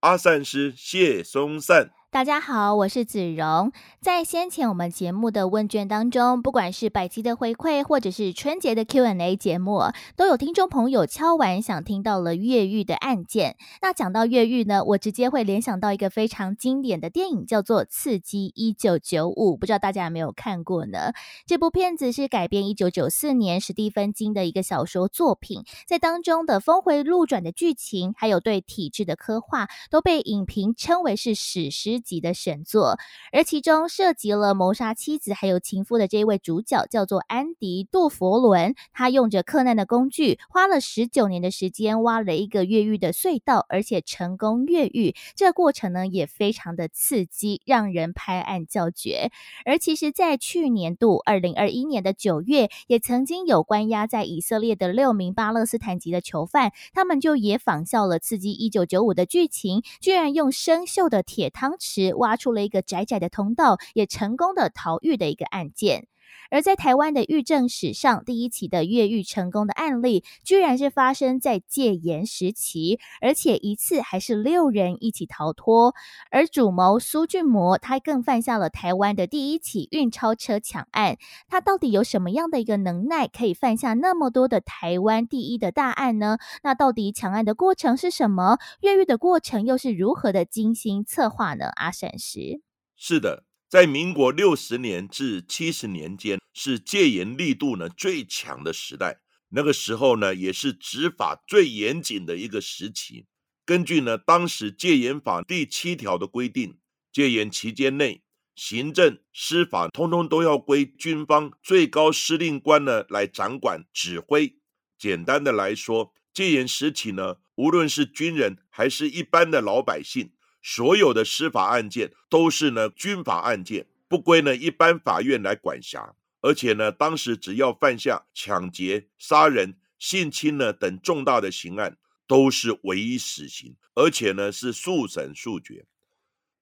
阿善师谢松散。大家好，我是子荣。在先前我们节目的问卷当中，不管是百集的回馈，或者是春节的 Q&A 节目，都有听众朋友敲完想听到了越狱的案件。那讲到越狱呢，我直接会联想到一个非常经典的电影，叫做《刺激一九九五》，不知道大家有没有看过呢？这部片子是改编一九九四年史蒂芬金的一个小说作品，在当中的峰回路转的剧情，还有对体制的刻画，都被影评称为是史诗。级的神作，而其中涉及了谋杀妻子还有情夫的这一位主角叫做安迪·杜佛伦，他用着克难的工具，花了十九年的时间挖了一个越狱的隧道，而且成功越狱。这过程呢也非常的刺激，让人拍案叫绝。而其实，在去年度二零二一年的九月，也曾经有关押在以色列的六名巴勒斯坦籍的囚犯，他们就也仿效了《刺激一九九五》的剧情，居然用生锈的铁汤匙。时挖出了一个窄窄的通道，也成功的逃狱的一个案件。而在台湾的狱政史上，第一起的越狱成功的案例，居然是发生在戒严时期，而且一次还是六人一起逃脱。而主谋苏俊模，他更犯下了台湾的第一起运钞车抢案。他到底有什么样的一个能耐，可以犯下那么多的台湾第一的大案呢？那到底抢案的过程是什么？越狱的过程又是如何的精心策划呢？阿闪石是的。在民国六十年至七十年间，是戒严力度呢最强的时代。那个时候呢，也是执法最严谨的一个时期。根据呢当时戒严法第七条的规定，戒严期间内，行政、司法通通都要归军方最高司令官呢来掌管指挥。简单的来说，戒严时期呢，无论是军人还是一般的老百姓。所有的司法案件都是呢军法案件，不归呢一般法院来管辖。而且呢，当时只要犯下抢劫、杀人、性侵呢等重大的刑案，都是唯一死刑，而且呢是速审速决。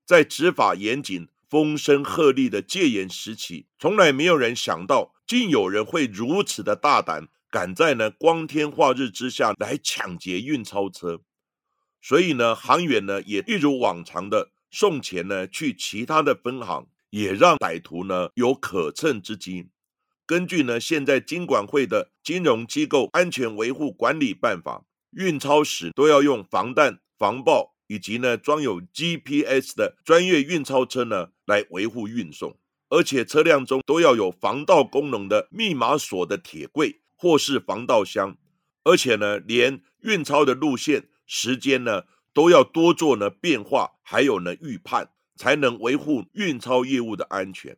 在执法严谨、风声鹤唳的戒严时期，从来没有人想到，竟有人会如此的大胆，敢在呢光天化日之下来抢劫运钞车。所以呢，行员呢也一如往常的送钱呢去其他的分行，也让歹徒呢有可乘之机。根据呢现在金管会的金融机构安全维护管理办法，运钞时都要用防弹、防爆以及呢装有 GPS 的专业运钞车呢来维护运送，而且车辆中都要有防盗功能的密码锁的铁柜或是防盗箱，而且呢连运钞的路线。时间呢都要多做呢变化，还有呢预判，才能维护运钞业务的安全。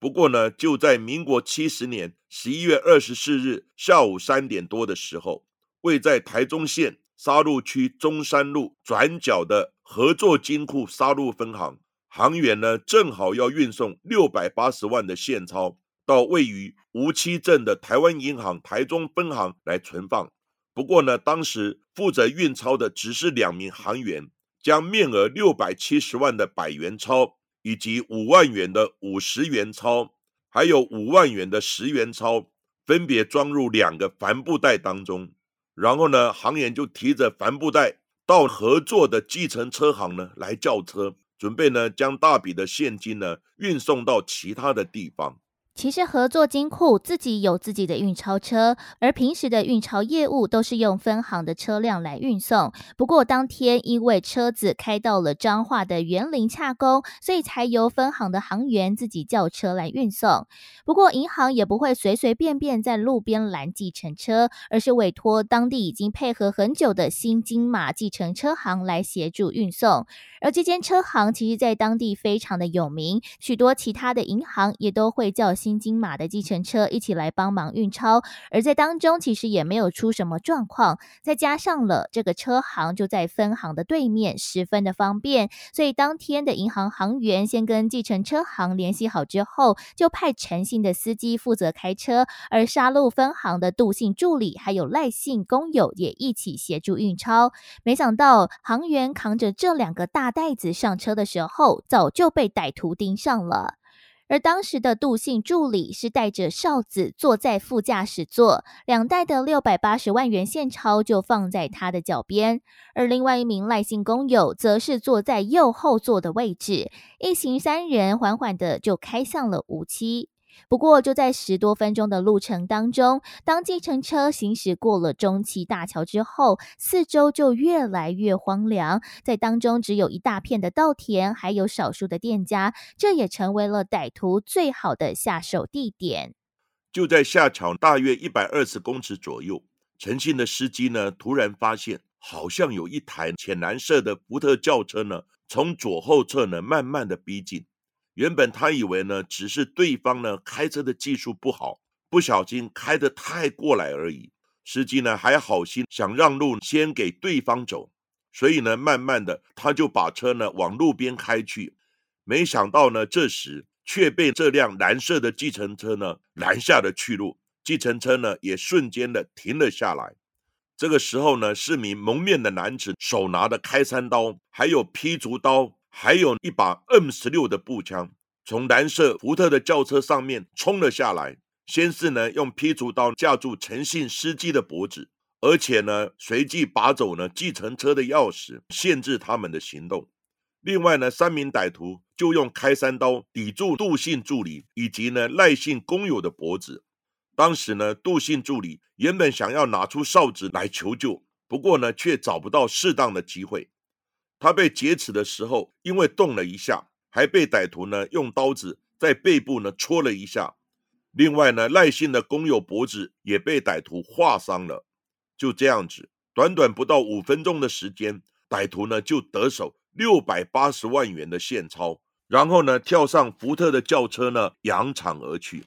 不过呢，就在民国七十年十一月二十四日下午三点多的时候，位在台中县沙鹿区中山路转角的合作金库沙鹿分行，行员呢正好要运送六百八十万的现钞到位于吴七镇的台湾银行台中分行来存放。不过呢，当时负责运钞的只是两名行员，将面额六百七十万的百元钞，以及五万元的五十元钞，还有五万元的十元钞，分别装入两个帆布袋当中。然后呢，行员就提着帆布袋到合作的计程车行呢来叫车，准备呢将大笔的现金呢运送到其他的地方。其实合作金库自己有自己的运钞车，而平时的运钞业务都是用分行的车辆来运送。不过当天因为车子开到了彰化的园林洽公，所以才由分行的行员自己叫车来运送。不过银行也不会随随便便在路边拦计程车，而是委托当地已经配合很久的新金马计程车行来协助运送。而这间车行其实在当地非常的有名，许多其他的银行也都会叫新。青金马的计程车一起来帮忙运钞，而在当中其实也没有出什么状况。再加上了这个车行就在分行的对面，十分的方便，所以当天的银行行员先跟计程车行联系好之后，就派陈姓的司机负责开车，而沙鹿分行的杜姓助理还有赖姓工友也一起协助运钞。没想到行员扛着这两个大袋子上车的时候，早就被歹徒盯上了。而当时的杜姓助理是带着哨子坐在副驾驶座，两袋的六百八十万元现钞就放在他的脚边，而另外一名赖姓工友则是坐在右后座的位置，一行三人缓缓的就开向了无期。不过，就在十多分钟的路程当中，当计程车行驶过了中崎大桥之后，四周就越来越荒凉，在当中只有一大片的稻田，还有少数的店家，这也成为了歹徒最好的下手地点。就在下桥大约一百二十公尺左右，陈姓的司机呢，突然发现好像有一台浅蓝色的福特轿车呢，从左后侧呢慢慢的逼近。原本他以为呢，只是对方呢开车的技术不好，不小心开得太过来而已。司机呢还好心想让路，先给对方走，所以呢，慢慢的他就把车呢往路边开去。没想到呢，这时却被这辆蓝色的计程车呢拦下了去路，计程车呢也瞬间的停了下来。这个时候呢，是名蒙面的男子手拿的开山刀，还有劈竹刀。还有一把 M 十六的步枪，从蓝色福特的轿车上面冲了下来。先是呢，用劈竹刀架住陈姓司机的脖子，而且呢，随即拔走呢计程车的钥匙，限制他们的行动。另外呢，三名歹徒就用开山刀抵住杜姓助理以及呢赖姓工友的脖子。当时呢，杜姓助理原本想要拿出哨子来求救，不过呢，却找不到适当的机会。他被劫持的时候，因为动了一下，还被歹徒呢用刀子在背部呢戳了一下。另外呢，赖姓的工友脖子也被歹徒划伤了。就这样子，短短不到五分钟的时间，歹徒呢就得手六百八十万元的现钞，然后呢跳上福特的轿车呢扬长而去。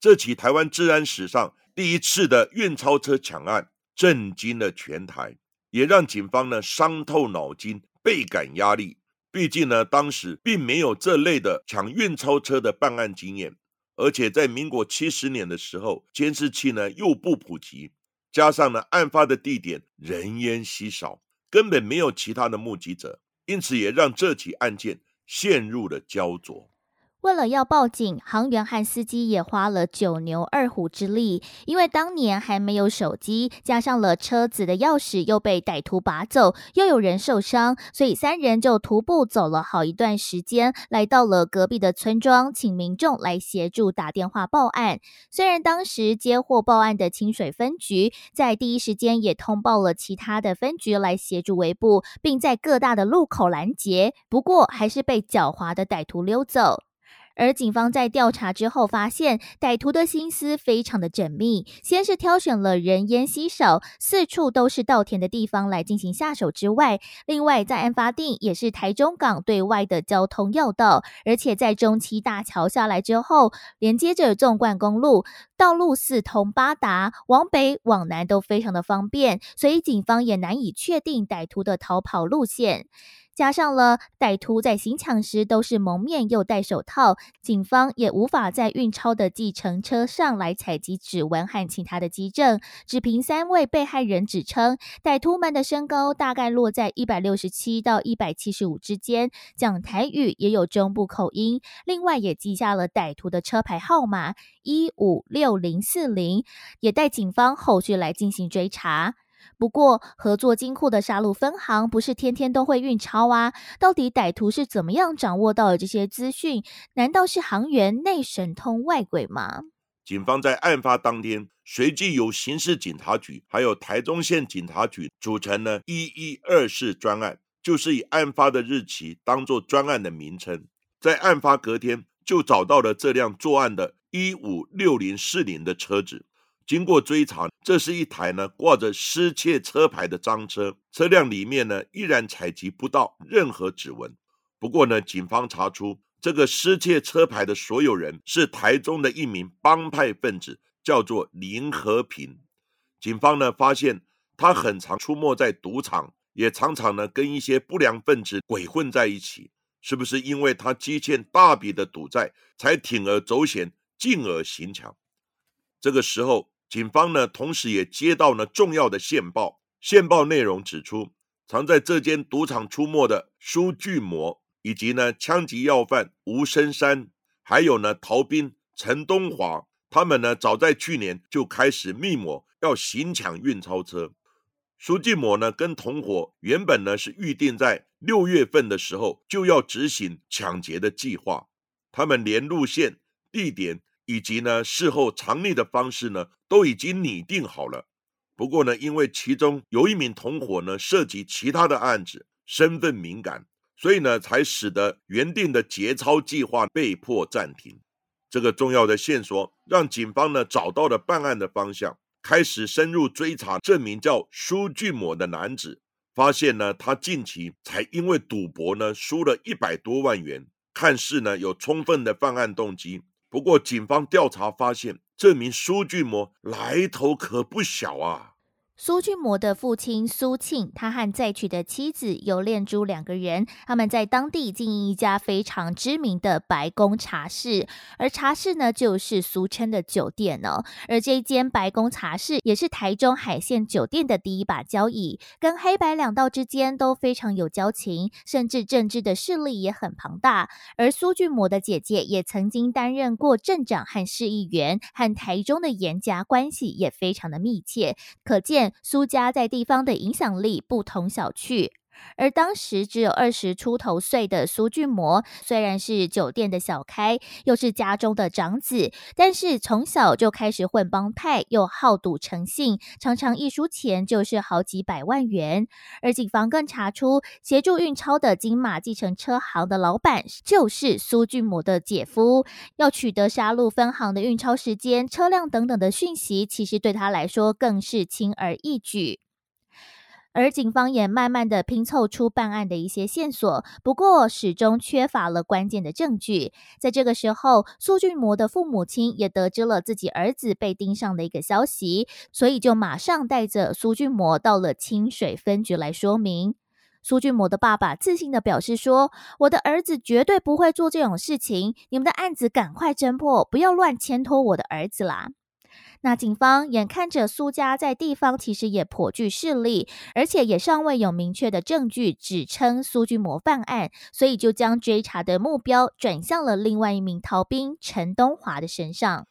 这起台湾治安史上第一次的运钞车抢案，震惊了全台，也让警方呢伤透脑筋。倍感压力，毕竟呢，当时并没有这类的抢运钞车的办案经验，而且在民国七十年的时候，监视器呢又不普及，加上呢案发的地点人烟稀少，根本没有其他的目击者，因此也让这起案件陷入了焦灼。为了要报警，航员和司机也花了九牛二虎之力。因为当年还没有手机，加上了车子的钥匙又被歹徒拔走，又有人受伤，所以三人就徒步走了好一段时间，来到了隔壁的村庄，请民众来协助打电话报案。虽然当时接获报案的清水分局在第一时间也通报了其他的分局来协助围捕，并在各大的路口拦截，不过还是被狡猾的歹徒溜走。而警方在调查之后发现，歹徒的心思非常的缜密。先是挑选了人烟稀少、四处都是稻田的地方来进行下手之外，另外在案发地也是台中港对外的交通要道，而且在中期大桥下来之后，连接着纵贯公路，道路四通八达，往北往南都非常的方便，所以警方也难以确定歹徒的逃跑路线。加上了歹徒在行抢时都是蒙面又戴手套，警方也无法在运钞的计程车上来采集指纹和其他的基证。只凭三位被害人指称，歹徒们的身高大概落在一百六十七到一百七十五之间，讲台语也有中部口音。另外也记下了歹徒的车牌号码一五六零四零，也带警方后续来进行追查。不过，合作金库的杀戮分行不是天天都会运钞啊？到底歹徒是怎么样掌握到的这些资讯？难道是行员内神通外鬼吗？警方在案发当天，随即由刑事警察局还有台中县警察局组成了一一二四专案，就是以案发的日期当做专案的名称。在案发隔天，就找到了这辆作案的一五六零四零的车子。经过追查，这是一台呢挂着失窃车牌的赃车，车辆里面呢依然采集不到任何指纹。不过呢，警方查出这个失窃车牌的所有人是台中的一名帮派分子，叫做林和平。警方呢发现他很常出没在赌场，也常常呢跟一些不良分子鬼混在一起。是不是因为他积欠大笔的赌债，才铤而走险，进而行抢？这个时候，警方呢同时也接到了重要的线报，线报内容指出，藏在这间赌场出没的苏巨魔，以及呢枪击要犯吴深山，还有呢逃兵陈东华，他们呢早在去年就开始密谋要行抢运钞车。苏巨魔呢跟同伙原本呢是预定在六月份的时候就要执行抢劫的计划，他们连路线、地点。以及呢，事后藏匿的方式呢，都已经拟定好了。不过呢，因为其中有一名同伙呢涉及其他的案子，身份敏感，所以呢，才使得原定的劫钞计划被迫暂停。这个重要的线索让警方呢找到了办案的方向，开始深入追查这名叫苏俊某的男子。发现呢，他近期才因为赌博呢输了一百多万元，看似呢有充分的犯案动机。不过，警方调查发现，这名苏俊模来头可不小啊。苏俊模的父亲苏庆，他和再娶的妻子尤炼珠两个人，他们在当地经营一家非常知名的白宫茶室，而茶室呢，就是俗称的酒店哦。而这间白宫茶室也是台中海线酒店的第一把交椅，跟黑白两道之间都非常有交情，甚至政治的势力也很庞大。而苏俊模的姐姐也曾经担任过镇长和市议员，和台中的严家关系也非常的密切，可见。苏家在地方的影响力不同小觑，而当时只有二十出头岁的苏俊模，虽然是酒店的小开，又是家中的长子，但是从小就开始混帮派，又好赌成性，常常一输钱就是好几百万元。而警方更查出，协助运钞的金马计程车行的老板就是苏俊模的姐夫。要取得沙鹿分行的运钞时间、车辆等等的讯息，其实对他来说更是轻而易举。而警方也慢慢的拼凑出办案的一些线索，不过始终缺乏了关键的证据。在这个时候，苏俊模的父母亲也得知了自己儿子被盯上的一个消息，所以就马上带着苏俊模到了清水分局来说明。苏俊模的爸爸自信的表示说：“我的儿子绝对不会做这种事情，你们的案子赶快侦破，不要乱牵拖我的儿子啦。”那警方眼看着苏家在地方其实也颇具势力，而且也尚未有明确的证据指称苏军模犯案，所以就将追查的目标转向了另外一名逃兵陈东华的身上。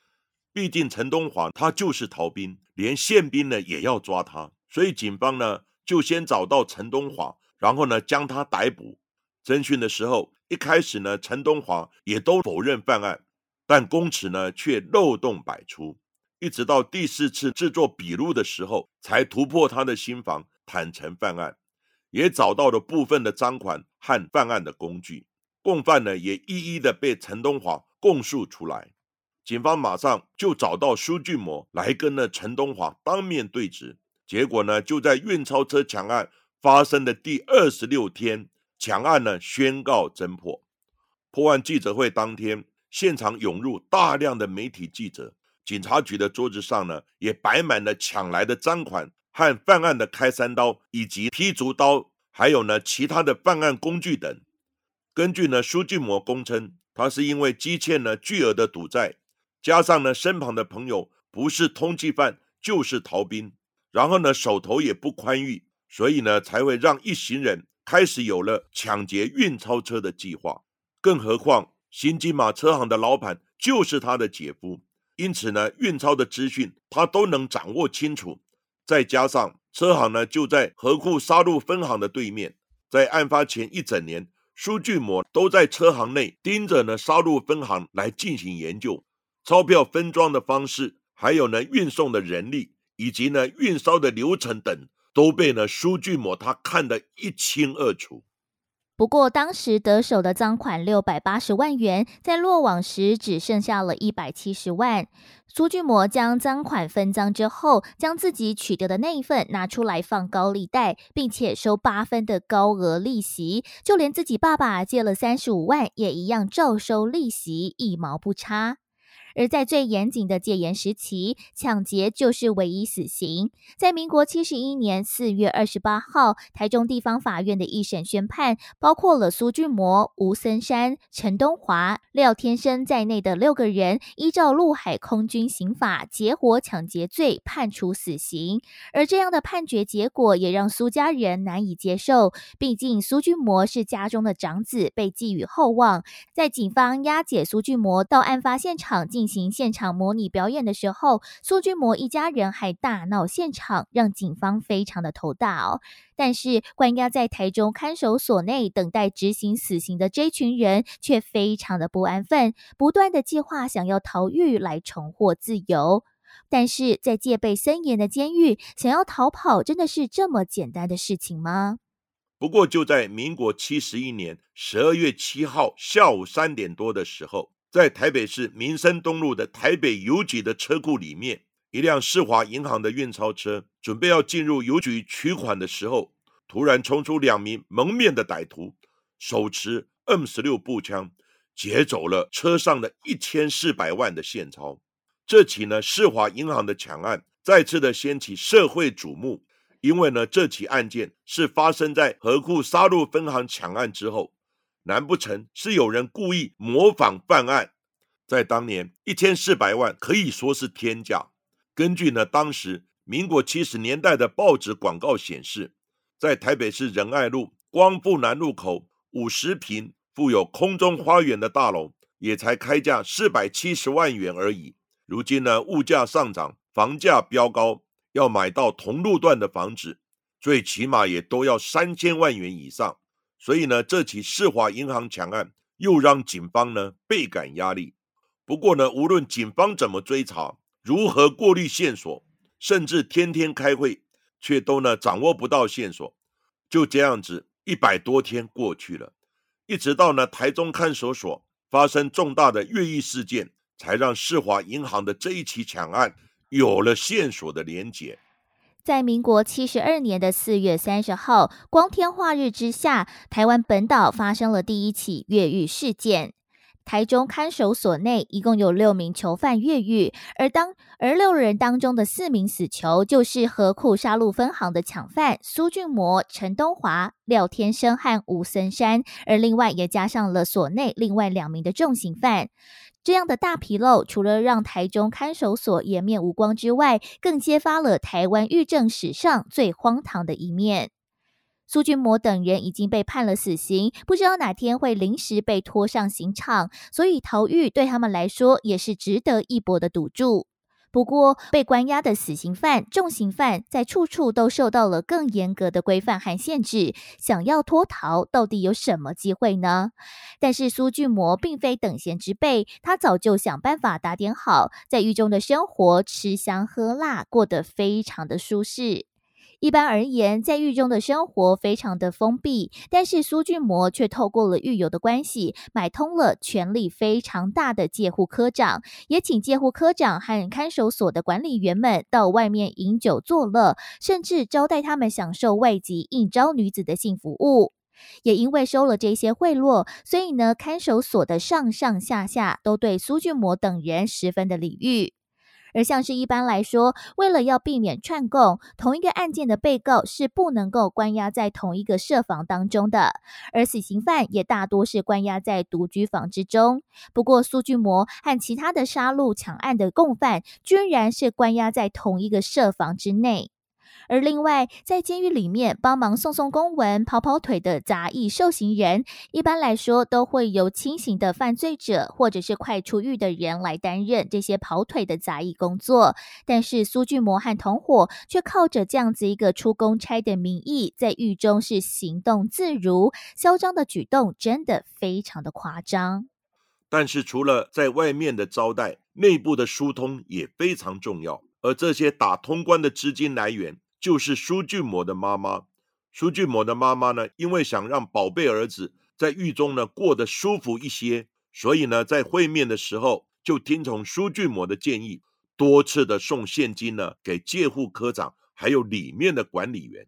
毕竟陈东华他就是逃兵，连宪兵呢也要抓他，所以警方呢就先找到陈东华，然后呢将他逮捕。侦讯的时候，一开始呢陈东华也都否认犯案，但供词呢却漏洞百出。一直到第四次制作笔录的时候，才突破他的心防，坦诚犯案，也找到了部分的赃款和犯案的工具。共犯呢，也一一的被陈东华供述出来。警方马上就找到苏俊模来跟那陈东华当面对质。结果呢，就在运钞车抢案发生的第二十六天，抢案呢宣告侦破。破案记者会当天，现场涌入大量的媒体记者。警察局的桌子上呢，也摆满了抢来的赃款和犯案的开山刀，以及劈竹刀，还有呢其他的犯案工具等。根据呢苏俊模供称，他是因为积欠了巨额的赌债，加上呢身旁的朋友不是通缉犯就是逃兵，然后呢手头也不宽裕，所以呢才会让一行人开始有了抢劫运钞车的计划。更何况新金马车行的老板就是他的姐夫。因此呢，运钞的资讯他都能掌握清楚，再加上车行呢就在河库沙路分行的对面，在案发前一整年，苏俊模都在车行内盯着呢沙路分行来进行研究，钞票分装的方式，还有呢运送的人力，以及呢运钞的流程等，都被呢苏俊模他看得一清二楚。不过，当时得手的赃款六百八十万元，在落网时只剩下了一百七十万。苏俊模将赃款分赃之后，将自己取得的那一份拿出来放高利贷，并且收八分的高额利息，就连自己爸爸借了三十五万，也一样照收利息，一毛不差。而在最严谨的戒严时期，抢劫就是唯一死刑。在民国七十一年四月二十八号，台中地方法院的一审宣判，包括了苏俊模、吴森山、陈东华、廖天生在内的六个人，依照陆海空军刑法劫火抢劫罪判处死刑。而这样的判决结果也让苏家人难以接受，毕竟苏俊模是家中的长子，被寄予厚望。在警方押解苏俊模到案发现场进行现场模拟表演的时候，苏君模一家人还大闹现场，让警方非常的头大哦。但是关押在台中看守所内等待执行死刑的这群人却非常的不安分，不断的计划想要逃狱来重获自由。但是在戒备森严的监狱，想要逃跑真的是这么简单的事情吗？不过就在民国七十一年十二月七号下午三点多的时候。在台北市民生东路的台北邮局的车库里面，一辆世华银行的运钞车准备要进入邮局取款的时候，突然冲出两名蒙面的歹徒，手持 M 十六步枪，劫走了车上的一千四百万的现钞。这起呢世华银行的抢案再次的掀起社会瞩目，因为呢这起案件是发生在河库沙鹿分行抢案之后。难不成是有人故意模仿犯案？在当年，一千四百万可以说是天价。根据呢当时民国七十年代的报纸广告显示，在台北市仁爱路光复南路口五十平富有空中花园的大楼，也才开价四百七十万元而已。如今呢，物价上涨，房价飙高，要买到同路段的房子，最起码也都要三千万元以上。所以呢，这起世华银行抢案又让警方呢倍感压力。不过呢，无论警方怎么追查，如何过滤线索，甚至天天开会，却都呢掌握不到线索。就这样子，一百多天过去了，一直到呢台中看守所发生重大的越狱事件，才让世华银行的这一起抢案有了线索的连结。在民国七十二年的四月三十号，光天化日之下，台湾本岛发生了第一起越狱事件。台中看守所内一共有六名囚犯越狱，而当而六人当中的四名死囚就是河库杀戮分行的抢犯苏俊模、陈东华、廖天生和吴森山，而另外也加上了所内另外两名的重刑犯。这样的大纰漏，除了让台中看守所颜面无光之外，更揭发了台湾狱政史上最荒唐的一面。苏俊模等人已经被判了死刑，不知道哪天会临时被拖上刑场，所以逃狱对他们来说也是值得一搏的赌注。不过，被关押的死刑犯、重刑犯在处处都受到了更严格的规范和限制，想要脱逃，到底有什么机会呢？但是苏俊魔并非等闲之辈，他早就想办法打点好在狱中的生活，吃香喝辣，过得非常的舒适。一般而言，在狱中的生活非常的封闭，但是苏俊模却透过了狱友的关系，买通了权力非常大的戒护科长，也请戒护科长和看守所的管理员们到外面饮酒作乐，甚至招待他们享受外籍应招女子的性服务。也因为收了这些贿赂，所以呢，看守所的上上下下都对苏俊模等人十分的礼遇。而像是一般来说，为了要避免串供，同一个案件的被告是不能够关押在同一个设防当中的，而死刑犯也大多是关押在独居房之中。不过，苏俊模和其他的杀戮抢案的共犯，居然是关押在同一个设防之内。而另外，在监狱里面帮忙送送公文、跑跑腿的杂役受刑人，一般来说都会由轻刑的犯罪者或者是快出狱的人来担任这些跑腿的杂役工作。但是苏俊模和同伙却靠着这样子一个出公差的名义，在狱中是行动自如、嚣张的举动，真的非常的夸张。但是除了在外面的招待，内部的疏通也非常重要，而这些打通关的资金来源。就是苏俊模的妈妈，苏俊模的妈妈呢，因为想让宝贝儿子在狱中呢过得舒服一些，所以呢，在会面的时候就听从苏俊模的建议，多次的送现金呢给戒护科长，还有里面的管理员，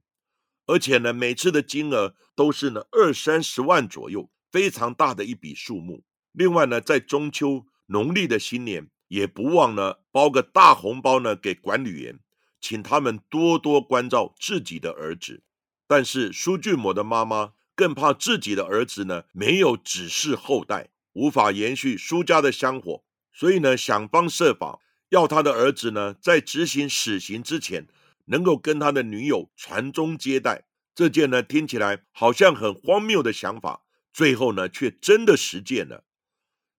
而且呢，每次的金额都是呢二三十万左右，非常大的一笔数目。另外呢，在中秋、农历的新年，也不忘呢包个大红包呢给管理员，请他们多多关照自己的儿子。但是苏俊模的妈妈更怕自己的儿子呢没有子嗣后代，无法延续苏家的香火，所以呢想方设法要他的儿子呢在执行死刑之前，能够跟他的女友传宗接代。这件呢听起来好像很荒谬的想法，最后呢却真的实践了。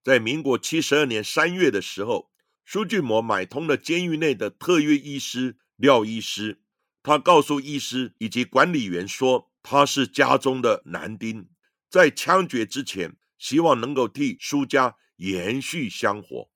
在民国七十二年三月的时候，苏俊模买通了监狱内的特约医师廖医师。他告诉医师以及管理员说，他是家中的男丁，在枪决之前，希望能够替苏家延续香火。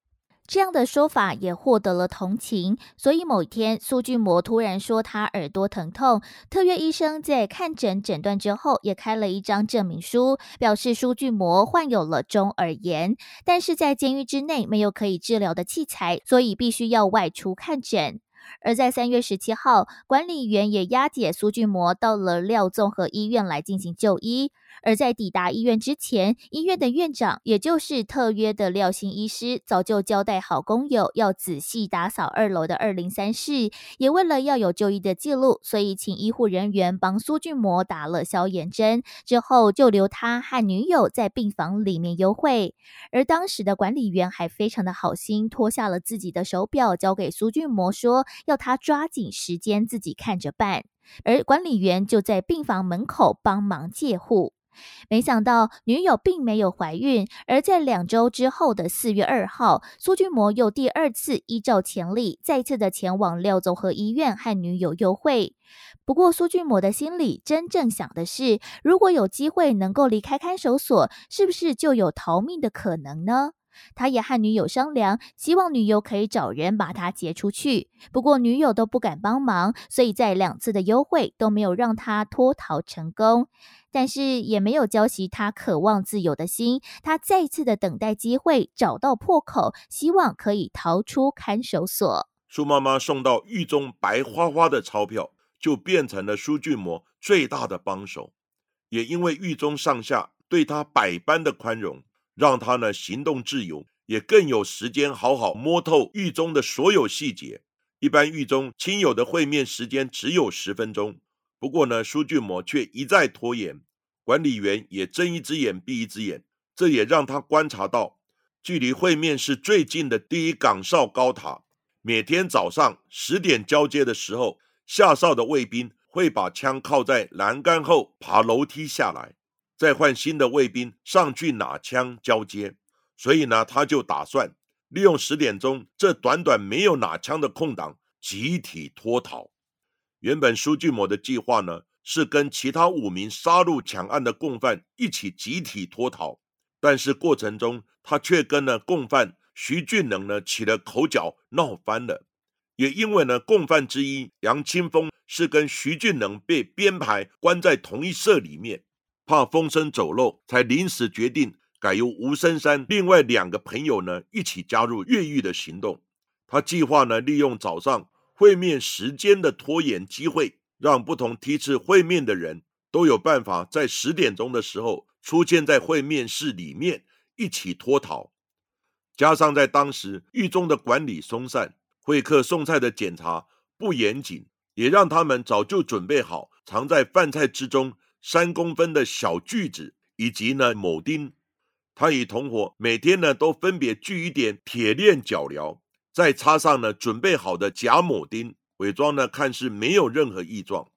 这样的说法也获得了同情，所以某一天，苏俊模突然说他耳朵疼痛。特约医生在看诊诊断之后，也开了一张证明书，表示苏俊模患有了中耳炎，但是在监狱之内没有可以治疗的器材，所以必须要外出看诊。而在三月十七号，管理员也押解苏俊模到了廖综合医院来进行就医。而在抵达医院之前，医院的院长，也就是特约的廖姓医师，早就交代好工友要仔细打扫二楼的二零三室。也为了要有就医的记录，所以请医护人员帮苏俊模打了消炎针，之后就留他和女友在病房里面幽会。而当时的管理员还非常的好心，脱下了自己的手表，交给苏俊模，说要他抓紧时间自己看着办。而管理员就在病房门口帮忙戒护。没想到女友并没有怀孕，而在两周之后的四月二号，苏俊模又第二次依照前例，再次的前往廖综合医院和女友幽会。不过，苏俊模的心里真正想的是，如果有机会能够离开看守所，是不是就有逃命的可能呢？他也和女友商量，希望女友可以找人把他劫出去。不过女友都不敢帮忙，所以在两次的幽会都没有让他脱逃成功。但是也没有浇熄他渴望自由的心。他再次的等待机会，找到破口，希望可以逃出看守所。苏妈妈送到狱中白花花的钞票，就变成了苏俊模最大的帮手。也因为狱中上下对他百般的宽容。让他呢行动自由，也更有时间好好摸透狱中的所有细节。一般狱中亲友的会面时间只有十分钟，不过呢，苏俊模却一再拖延，管理员也睁一只眼闭一只眼。这也让他观察到，距离会面室最近的第一岗哨高塔，每天早上十点交接的时候，下哨的卫兵会把枪靠在栏杆后爬楼梯下来。再换新的卫兵上去拿枪交接，所以呢，他就打算利用十点钟这短短没有拿枪的空档，集体脱逃。原本苏俊模的计划呢，是跟其他五名杀戮抢案的共犯一起集体脱逃，但是过程中他却跟呢共犯徐俊能呢起了口角，闹翻了。也因为呢，共犯之一杨清峰是跟徐俊能被编排关在同一社里面。怕风声走漏，才临时决定改由吴深山另外两个朋友呢一起加入越狱的行动。他计划呢利用早上会面时间的拖延机会，让不同梯次会面的人都有办法在十点钟的时候出现在会面室里面一起脱逃。加上在当时狱中的管理松散，会客送菜的检查不严谨，也让他们早就准备好藏在饭菜之中。三公分的小锯子，以及呢铆钉，他与同伙每天呢都分别锯一点铁链脚镣，再插上呢准备好的假铆钉，伪装呢看似没有任何异状。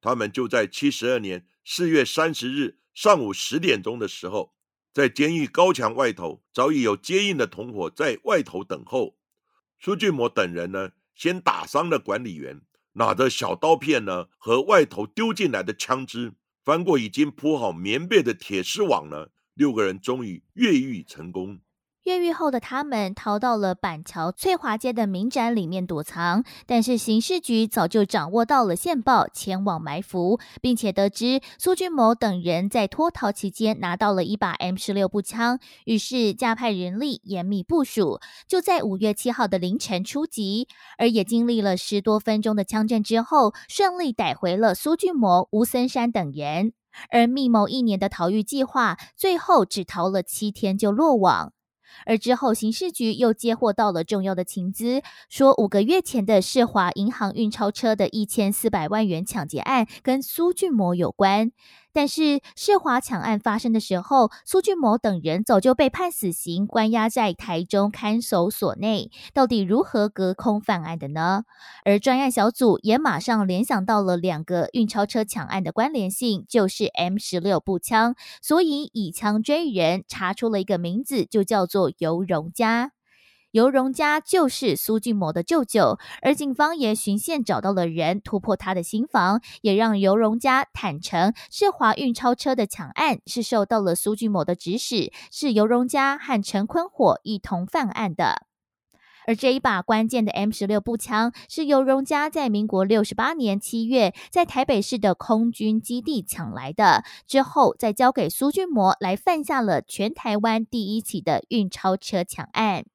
他们就在七十二年四月三十日上午十点钟的时候，在监狱高墙外头，早已有接应的同伙在外头等候。苏俊模等人呢，先打伤了管理员，拿着小刀片呢和外头丢进来的枪支。翻过已经铺好棉被的铁丝网呢，六个人终于越狱成功。越狱后的他们逃到了板桥翠华街的民宅里面躲藏，但是刑事局早就掌握到了线报，前往埋伏，并且得知苏俊谋等人在脱逃期间拿到了一把 M 十六步枪，于是加派人力严密部署，就在五月七号的凌晨出击，而也经历了十多分钟的枪战之后，顺利逮回了苏俊谋、吴森山等人，而密谋一年的逃狱计划，最后只逃了七天就落网。而之后，刑事局又接获到了重要的情资，说五个月前的世华银行运钞车的一千四百万元抢劫案跟苏俊模有关。但是世华抢案发生的时候，苏俊谋等人早就被判死刑，关押在台中看守所内。到底如何隔空犯案的呢？而专案小组也马上联想到了两个运钞车抢案的关联性，就是 M 十六步枪，所以以枪追人，查出了一个名字，就叫做尤荣嘉。尤荣家就是苏俊谋的舅舅，而警方也循线找到了人，突破他的新房，也让尤荣家坦诚，是华运超车的抢案是受到了苏俊谋的指使，是尤荣家和陈坤火一同犯案的。而这一把关键的 M 十六步枪，是尤荣家在民国六十八年七月在台北市的空军基地抢来的，之后再交给苏俊模来犯下了全台湾第一起的运钞车抢案。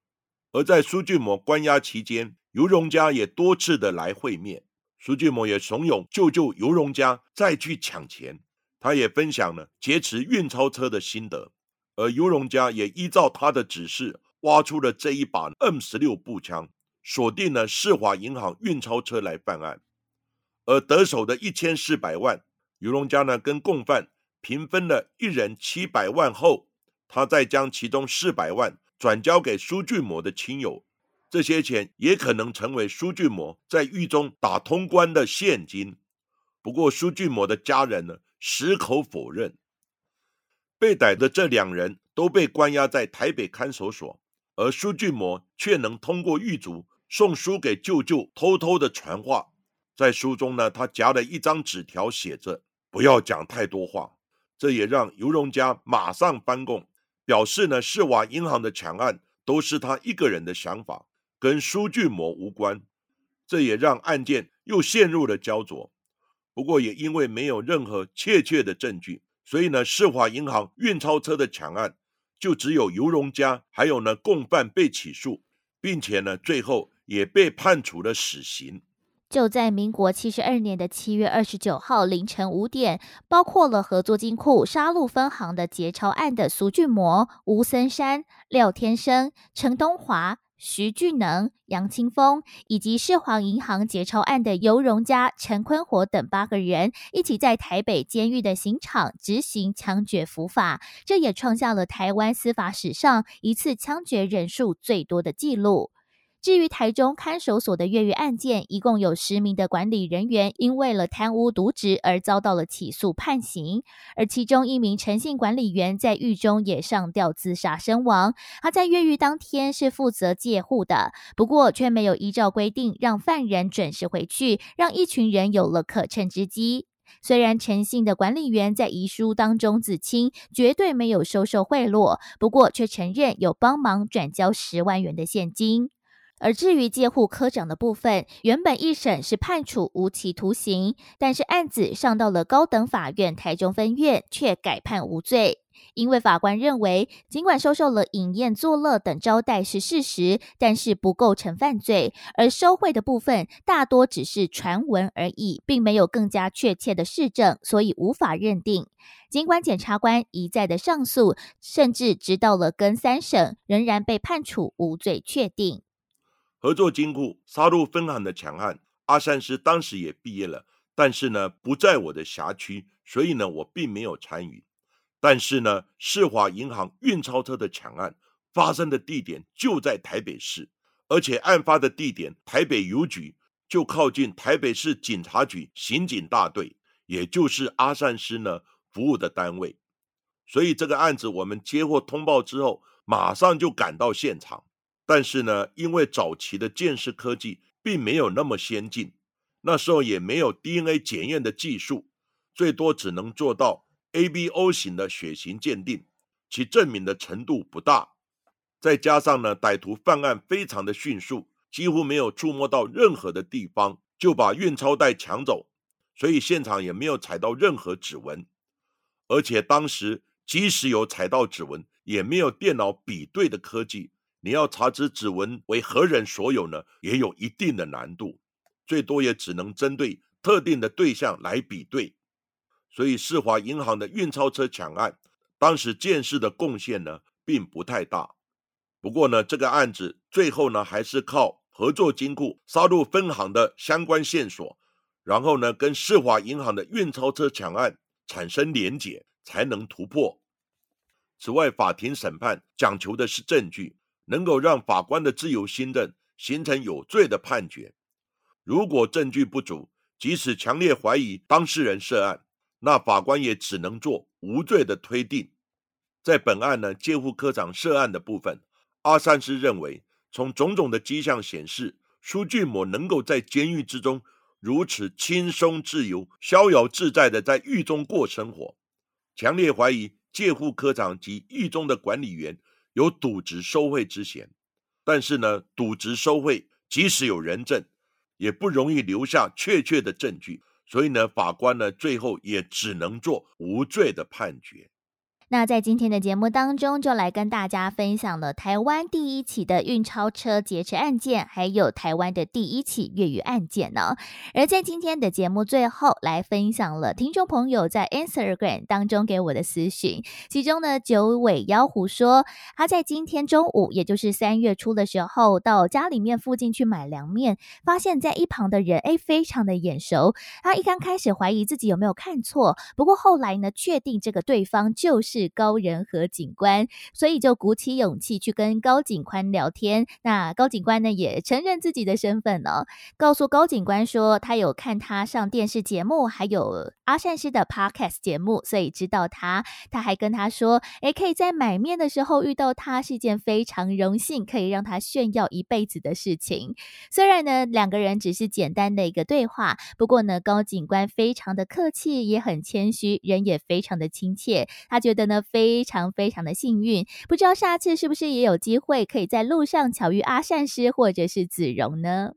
而在苏俊模关押期间，尤荣家也多次的来会面，苏俊模也怂恿舅舅尤荣家再去抢钱，他也分享了劫持运钞车的心得，而尤荣家也依照他的指示，挖出了这一把 M 十六步枪，锁定了世华银行运钞车来犯案，而得手的一千四百万，尤荣家呢跟共犯平分了一人七百万后，他再将其中四百万。转交给苏俊模的亲友，这些钱也可能成为苏俊模在狱中打通关的现金。不过，苏俊模的家人呢，矢口否认。被逮的这两人都被关押在台北看守所，而苏俊模却能通过狱卒送书给舅舅，偷偷的传话。在书中呢，他夹了一张纸条，写着“不要讲太多话”，这也让尤荣家马上翻供。表示呢，世华银行的抢案都是他一个人的想法，跟苏俊模无关。这也让案件又陷入了焦灼。不过也因为没有任何确切的证据，所以呢，世华银行运钞车的抢案就只有尤荣家还有呢共犯被起诉，并且呢，最后也被判处了死刑。就在民国七十二年的七月二十九号凌晨五点，包括了合作金库沙鹿分行的劫钞案的苏俊模、吴森山、廖天生、陈东华、徐俊能、杨清峰，以及世华银行劫钞案的尤荣家、陈坤火等八个人，一起在台北监狱的刑场执行枪决伏法，这也创下了台湾司法史上一次枪决人数最多的纪录。至于台中看守所的越狱案件，一共有十名的管理人员因为了贪污渎职而遭到了起诉判刑，而其中一名诚信管理员在狱中也上吊自杀身亡。他在越狱当天是负责戒护的，不过却没有依照规定让犯人准时回去，让一群人有了可乘之机。虽然诚信的管理员在遗书当中自清绝对没有收受贿赂，不过却承认有帮忙转交十万元的现金。而至于借户科长的部分，原本一审是判处无期徒刑，但是案子上到了高等法院台中分院，却改判无罪。因为法官认为，尽管收受了饮宴作乐等招待是事实，但是不构成犯罪，而收贿的部分大多只是传闻而已，并没有更加确切的事证，所以无法认定。尽管检察官一再的上诉，甚至直到了跟三审，仍然被判处无罪确定。合作金库杀戮分行的强案，阿善师当时也毕业了，但是呢不在我的辖区，所以呢我并没有参与。但是呢世华银行运钞车的抢案发生的地点就在台北市，而且案发的地点台北邮局就靠近台北市警察局刑警大队，也就是阿善师呢服务的单位。所以这个案子我们接获通报之后，马上就赶到现场。但是呢，因为早期的鉴识科技并没有那么先进，那时候也没有 DNA 检验的技术，最多只能做到 ABO 型的血型鉴定，其证明的程度不大。再加上呢，歹徒犯案非常的迅速，几乎没有触摸到任何的地方，就把运钞袋抢走，所以现场也没有采到任何指纹。而且当时即使有采到指纹，也没有电脑比对的科技，你要查知指纹为何人所有呢，也有一定的难度，最多也只能针对特定的对象来比对。所以世华银行的运钞车抢案，当时建市的贡献呢，并不太大。不过呢，这个案子最后呢，还是靠合作金库杀入分行的相关线索，然后呢，跟世华银行的运钞车抢案产生连结，才能突破。此外，法庭审判讲求的是证据，能够让法官的自由心证，形成有罪的判决。如果证据不足，即使强烈怀疑当事人涉案，那法官也只能做无罪的推定。在本案呢，介护科长涉案的部分。阿善师认为，从种种的迹象显示，苏俊模能够在监狱之中如此轻松自由、逍遥自在的在狱中过生活，强烈怀疑介护科长及狱中的管理员有渎职收贿之嫌。但是呢，渎职收贿即使有人证，也不容易留下确切的证据，所以呢，法官呢最后也只能做无罪的判决。那在今天的节目当中，就来跟大家分享了台湾第一起的运钞车劫持案件，还有台湾的第一起越狱案件呢。而在今天的节目最后，来分享了听众朋友在 Instagram 当中给我的私讯，其中呢，九尾妖狐说他在今天中午，也就是三月初的时候，到家里面附近去买凉面，发现在一旁的人哎，非常的眼熟。他一刚开始怀疑自己有没有看错，不过后来呢，确定这个对方就是。是高仁和警官，所以就鼓起勇气去跟高警官聊天。那高警官呢也承认自己的身份呢，告诉高警官说他有看他上电视节目，还有阿善师的 podcast 节目，所以知道他。他还跟他说，诶，可以在买面的时候遇到他是件非常荣幸，可以让他炫耀一辈子的事情。虽然呢两个人只是简单的一个对话，不过呢高警官非常的客气，也很谦虚，人也非常的亲切。他觉得。那，非常非常的幸运，不知道下次是不是也有机会可以在路上巧遇阿善师或者是子荣呢？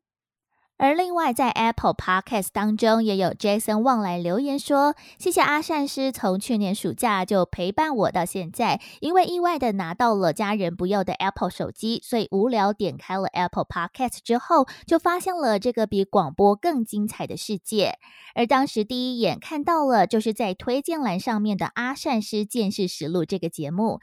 而另外，在 Apple Podcast 当中，也有 Jason 旺来留言说：“谢谢阿善师，从去年暑假就陪伴我到现在。因为意外的拿到了家人不要的 Apple 手机，所以无聊点开了 Apple Podcast 之后，就发现了这个比广播更精彩的世界。而当时第一眼看到了，就是在推荐栏上面的阿善师见识实录这个节目。”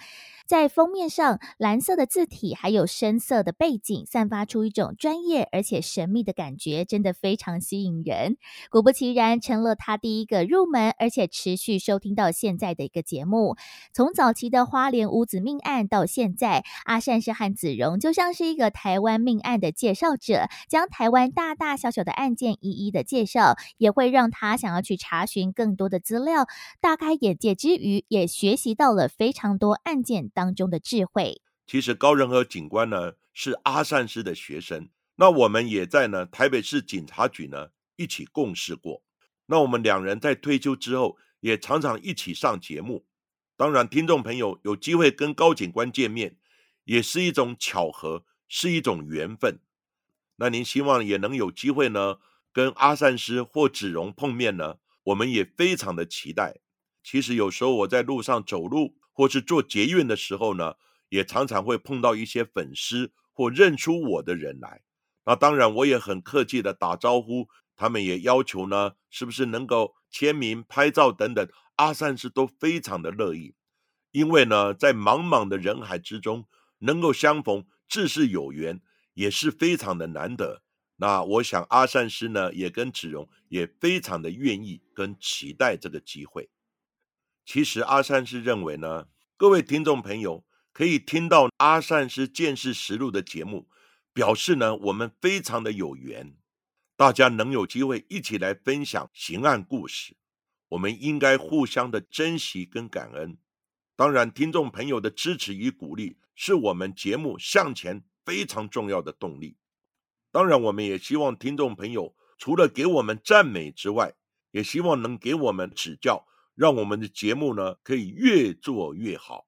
在封面上，蓝色的字体还有深色的背景，散发出一种专业而且神秘的感觉，觉真的非常吸引人。果不其然，成了他第一个入门而且持续收听到现在的一个节目。从早期的花莲五子命案到现在，阿善是和子荣就像是一个台湾命案的介绍者，将台湾大大小小的案件一一的介绍，也会让他想要去查询更多的资料，大开眼界之余，也学习到了非常多案件。当中的智慧，其实高仁和警官呢是阿善师的学生，那我们也在呢台北市警察局呢一起共事过。那我们两人在退休之后也常常一起上节目。当然，听众朋友有机会跟高警官见面，也是一种巧合，是一种缘分。那您希望也能有机会呢跟阿善师或子荣碰面呢？我们也非常的期待。其实有时候我在路上走路。或是做捷运的时候呢，也常常会碰到一些粉丝或认出我的人来。那当然，我也很客气的打招呼，他们也要求呢，是不是能够签名、拍照等等。阿善师都非常的乐意，因为呢，在茫茫的人海之中能够相逢，自是有缘，也是非常的难得。那我想阿善师呢，也跟子荣也非常的愿意跟期待这个机会。其实阿善师认为呢，各位听众朋友可以听到阿善师见识实录的节目，表示呢我们非常的有缘，大家能有机会一起来分享刑案故事，我们应该互相的珍惜跟感恩。当然，听众朋友的支持与鼓励是我们节目向前非常重要的动力。当然，我们也希望听众朋友除了给我们赞美之外，也希望能给我们指教。让我们的节目呢可以越做越好。